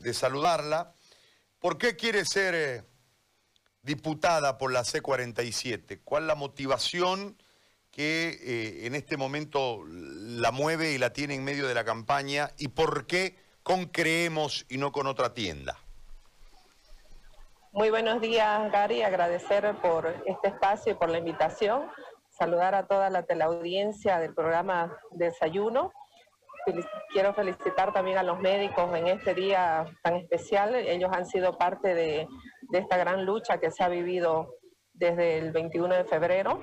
de saludarla. ¿Por qué quiere ser eh, diputada por la C47? ¿Cuál la motivación que eh, en este momento la mueve y la tiene en medio de la campaña? ¿Y por qué con Creemos y no con otra tienda? Muy buenos días, Gary. Agradecer por este espacio y por la invitación. Saludar a toda la teleaudiencia del programa Desayuno quiero felicitar también a los médicos en este día tan especial. Ellos han sido parte de, esta gran lucha que se ha vivido desde el 21 de febrero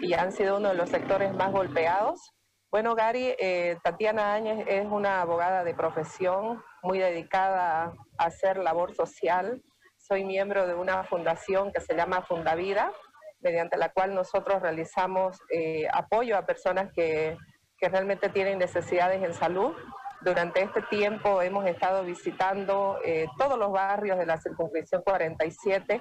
y han sido uno de los sectores más golpeados. Bueno, Gary, eh, Tatiana Áñez es una abogada de profesión muy dedicada a hacer labor social. Soy miembro de una fundación que se llama Fundavida, mediante la cual nosotros realizamos eh, apoyo a personas que que realmente tienen necesidades en salud. Durante este tiempo hemos estado visitando eh, todos los barrios de la circunscripción 47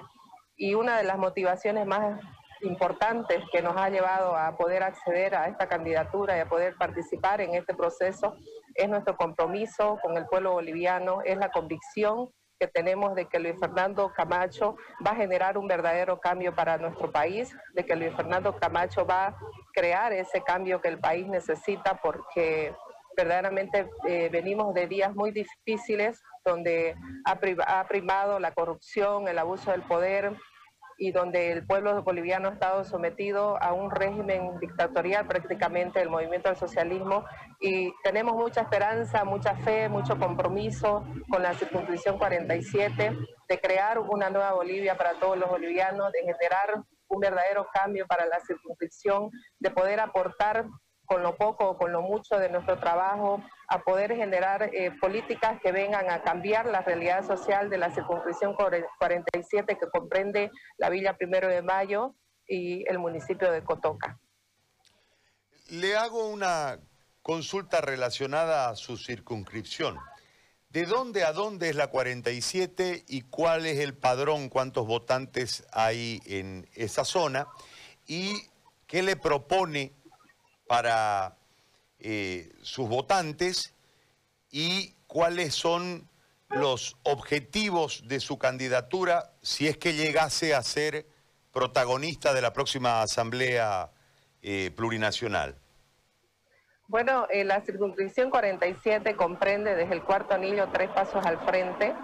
y una de las motivaciones más importantes que nos ha llevado a poder acceder a esta candidatura y a poder participar en este proceso es nuestro compromiso con el pueblo boliviano, es la convicción que tenemos de que Luis Fernando Camacho va a generar un verdadero cambio para nuestro país, de que Luis Fernando Camacho va a crear ese cambio que el país necesita porque verdaderamente eh, venimos de días muy difíciles donde ha primado la corrupción, el abuso del poder, y donde el pueblo boliviano ha estado sometido a un régimen dictatorial prácticamente del movimiento del socialismo. Y tenemos mucha esperanza, mucha fe, mucho compromiso con la circunscripción 47 de crear una nueva Bolivia para todos los bolivianos, de generar un verdadero cambio para la circunscripción, de poder aportar con lo poco o con lo mucho de nuestro trabajo, a poder generar eh, políticas que vengan a cambiar la realidad social de la circunscripción 47 que comprende la Villa Primero de Mayo y el municipio de Cotoca. Le hago una consulta relacionada a su circunscripción. ¿De dónde a dónde es la 47 y cuál es el padrón, cuántos votantes hay en esa zona? ¿Y qué le propone para eh, sus votantes y cuáles son los objetivos de su candidatura si es que llegase a ser protagonista de la próxima Asamblea eh, Plurinacional. Bueno, eh, la circunscripción 47 comprende desde el cuarto anillo tres pasos al frente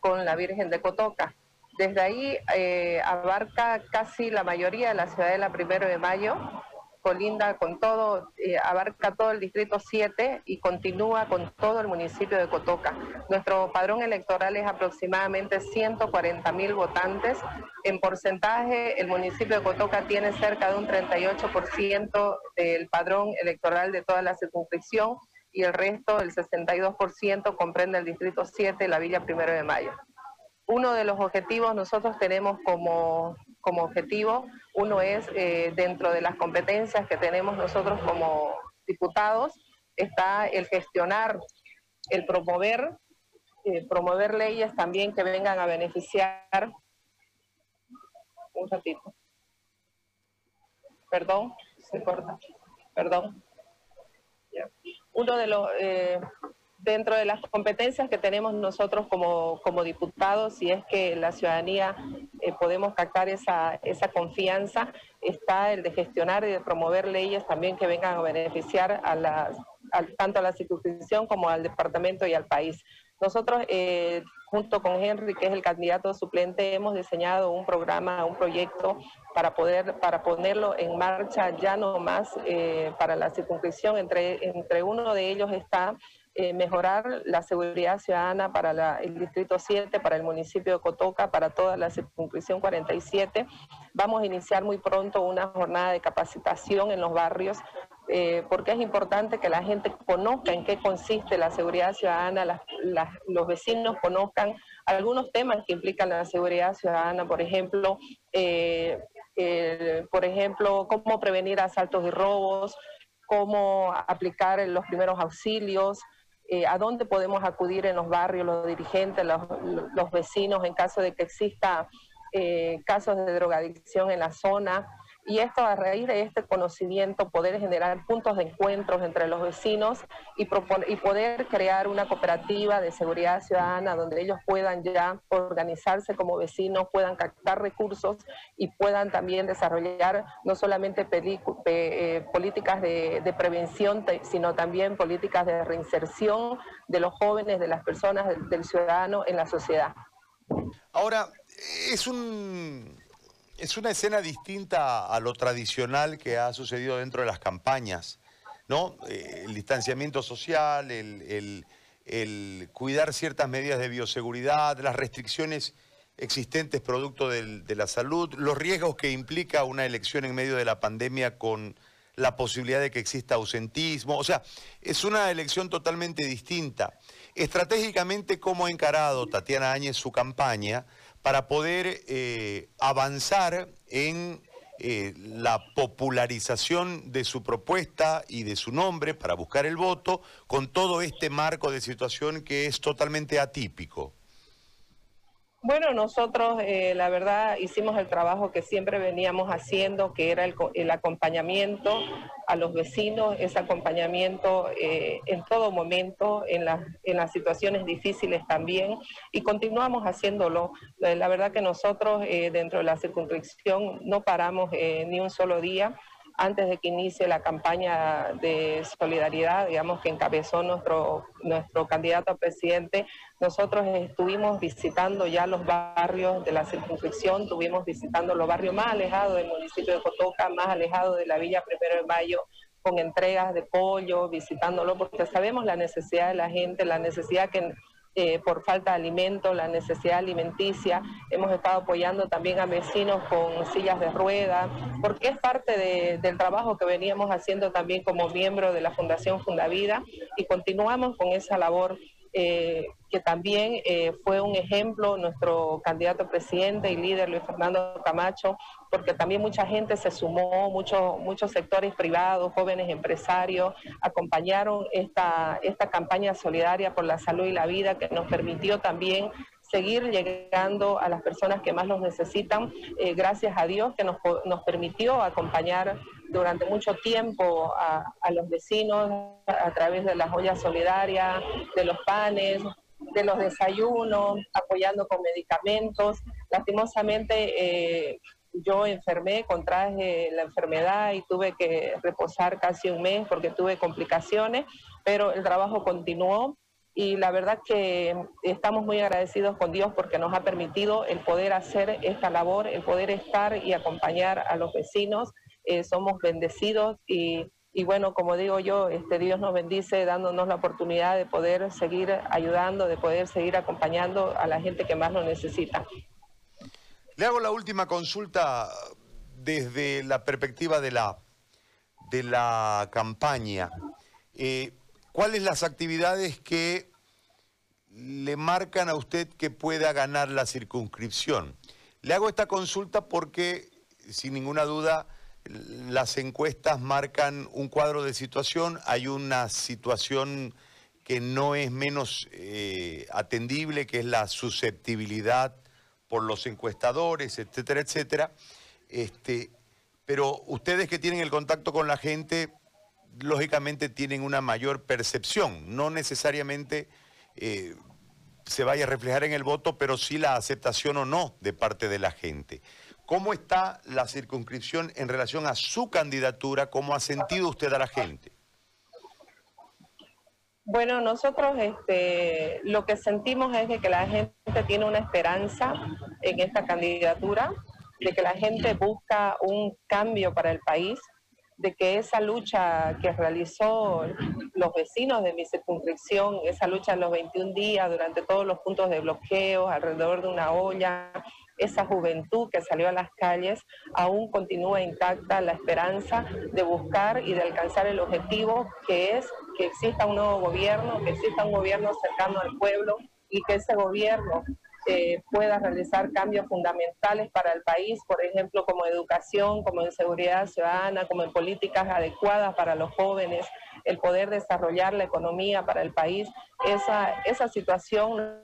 con la Virgen de Cotoca. Desde ahí abarca casi la mayoría de la ciudad de la Primero de Mayo, colinda con todo, eh, abarca todo el distrito 7 y continúa con todo el municipio de Cotoca. Nuestro padrón electoral es aproximadamente 140 mil votantes. En porcentaje, el municipio de Cotoca tiene cerca de un 38% del padrón electoral de toda la circunscripción y el resto, el 62%, comprende el distrito 7, la Villa Primero de Mayo. Uno de los objetivos nosotros tenemos como, como objetivo uno es, eh, dentro de las competencias que tenemos nosotros como diputados, está el gestionar, el promover, eh, promover leyes también que vengan a beneficiar. Un ratito. Perdón, se corta. Perdón. Uno de los, eh, dentro de las competencias que tenemos nosotros como, como diputados, si es que la ciudadanía eh, podemos captar esa, esa confianza, está el de gestionar y de promover leyes también que vengan a beneficiar a la, tanto a la circunscripción como al departamento y al país. Nosotros, eh, junto con Henry, que es el candidato suplente, hemos diseñado un programa, un proyecto para poder para ponerlo en marcha ya no más eh, para la circunscripción. Entre, entre uno de ellos está eh, mejorar la seguridad ciudadana para el Distrito 7, para el municipio de Cotoca, para toda la circunscripción 47. Vamos a iniciar muy pronto una jornada de capacitación en los barrios, eh, porque es importante que la gente conozca en qué consiste la seguridad ciudadana, los vecinos conozcan algunos temas que implican la seguridad ciudadana, por ejemplo, eh, por ejemplo, cómo prevenir asaltos y robos, cómo aplicar los primeros auxilios, eh, a dónde podemos acudir en los barrios, los dirigentes, los, vecinos, en caso de que exista eh, casos de drogadicción en la zona. Y esto a raíz de este conocimiento poder generar puntos de encuentros entre los vecinos y, y poder crear una cooperativa de seguridad ciudadana donde ellos puedan ya organizarse como vecinos, puedan captar recursos y puedan también desarrollar no solamente eh, políticas de, de prevención, sino también políticas de reinserción de los jóvenes, de las personas, del, ciudadano en la sociedad. Ahora, es un es una escena distinta a lo tradicional que ha sucedido dentro de las campañas, ¿no? Eh, el distanciamiento social, el, cuidar ciertas medidas de bioseguridad, las restricciones existentes producto de la salud, los riesgos que implica una elección en medio de la pandemia con la posibilidad de que exista ausentismo. O sea, es una elección totalmente distinta. Estratégicamente, ¿cómo ha encarado Tatiana Áñez su campaña para poder eh, avanzar en eh, la popularización de su propuesta y de su nombre para buscar el voto con todo este marco de situación que es totalmente atípico? Bueno, nosotros eh, la verdad hicimos el trabajo que siempre veníamos haciendo, que era el, acompañamiento a los vecinos, ese acompañamiento eh, en todo momento, en, en las situaciones difíciles también, y continuamos haciéndolo. Eh, la verdad que nosotros dentro de la circunscripción no paramos ni un solo día antes de que inicie la campaña de solidaridad, digamos, que encabezó nuestro, nuestro candidato a presidente, nosotros estuvimos visitando ya los barrios de la circunscripción, estuvimos visitando los barrios más alejados del municipio de Cotoca, más alejados de la Villa Primero de Mayo, con entregas de pollo, visitándolo, porque sabemos la necesidad de la gente, la necesidad que eh, por falta de alimento, la necesidad alimenticia. Hemos estado apoyando también a vecinos con sillas de rueda, porque es parte del trabajo que veníamos haciendo también como miembro de la Fundación Fundavida y continuamos con esa labor eh, que también eh, fue un ejemplo nuestro candidato presidente y líder Luis Fernando Camacho, porque también mucha gente se sumó, muchos muchos sectores privados, jóvenes empresarios, acompañaron esta, esta campaña solidaria por la salud y la vida que nos permitió también seguir llegando a las personas que más nos necesitan, eh, gracias a Dios que nos, nos, permitió acompañar durante mucho tiempo a, a los vecinos a través de las ollas solidarias, de los panes, de los desayunos, apoyando con medicamentos. Lastimosamente eh, yo enfermé, contraje la enfermedad y tuve que reposar casi un mes porque tuve complicaciones, pero el trabajo continuó y la verdad que estamos muy agradecidos con Dios porque nos ha permitido el poder hacer esta labor, el poder estar y acompañar a los vecinos. Eh, somos bendecidos y, y, bueno, como digo yo, este Dios nos bendice dándonos la oportunidad de poder seguir ayudando, de poder seguir acompañando a la gente que más lo necesita. Le hago la última consulta desde la perspectiva de la, de la campaña. Eh, ¿Cuáles las actividades que le marcan a usted que pueda ganar la circunscripción? Le hago esta consulta porque, sin ninguna duda, las encuestas marcan un cuadro de situación, hay una situación que no es menos eh, atendible, que es la susceptibilidad por los encuestadores, etcétera, etcétera. Este, pero ustedes que tienen el contacto con la gente, lógicamente tienen una mayor percepción, no necesariamente eh, se vaya a reflejar en el voto, pero sí la aceptación o no de parte de la gente. ¿Cómo está la circunscripción en relación a su candidatura? ¿Cómo ha sentido usted a la gente? Bueno, nosotros este, lo que sentimos es que la gente tiene una esperanza en esta candidatura, de que la gente busca un cambio para el país, de que esa lucha que realizó los vecinos de mi circunscripción, esa lucha en los 21 días, durante todos los puntos de bloqueo, alrededor de una olla, esa juventud que salió a las calles, aún continúa intacta la esperanza de buscar y de alcanzar el objetivo que es que exista un nuevo gobierno, que exista un gobierno cercano al pueblo y que ese gobierno eh, pueda realizar cambios fundamentales para el país, por ejemplo, como educación, como en seguridad ciudadana, como en políticas adecuadas para los jóvenes, el poder desarrollar la economía para el país. Esa, esa situación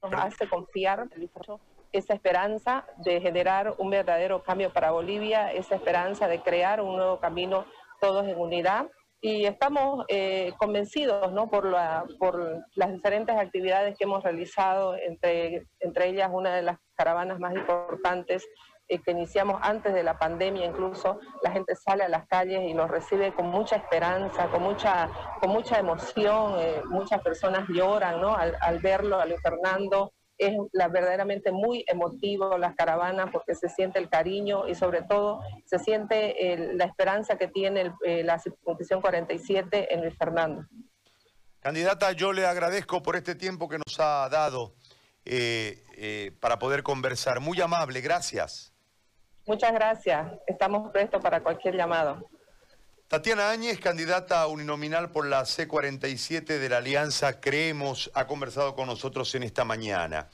nos hace confiar esa esperanza de generar un verdadero cambio para Bolivia, esa esperanza de crear un nuevo camino todos en unidad. Y estamos eh, convencidos ¿no? por, la, por las diferentes actividades que hemos realizado, entre, entre ellas una de las caravanas más importantes eh, que iniciamos antes de la pandemia, incluso la gente sale a las calles y los recibe con mucha esperanza, con mucha, con mucha emoción, eh, muchas personas lloran ¿no? al, al verlo, a Luis Fernando, es la, verdaderamente muy emotivo las caravanas porque se siente el cariño y sobre todo se siente la esperanza que tiene eh, la circunscripción 47 en Luis Fernando. Candidata, yo le agradezco por este tiempo que nos ha dado eh, eh, para poder conversar. Muy amable, gracias. Muchas gracias. Estamos prestos para cualquier llamado. Tatiana Áñez, candidata uninominal por la C47 de la Alianza Creemos, ha conversado con nosotros en esta mañana.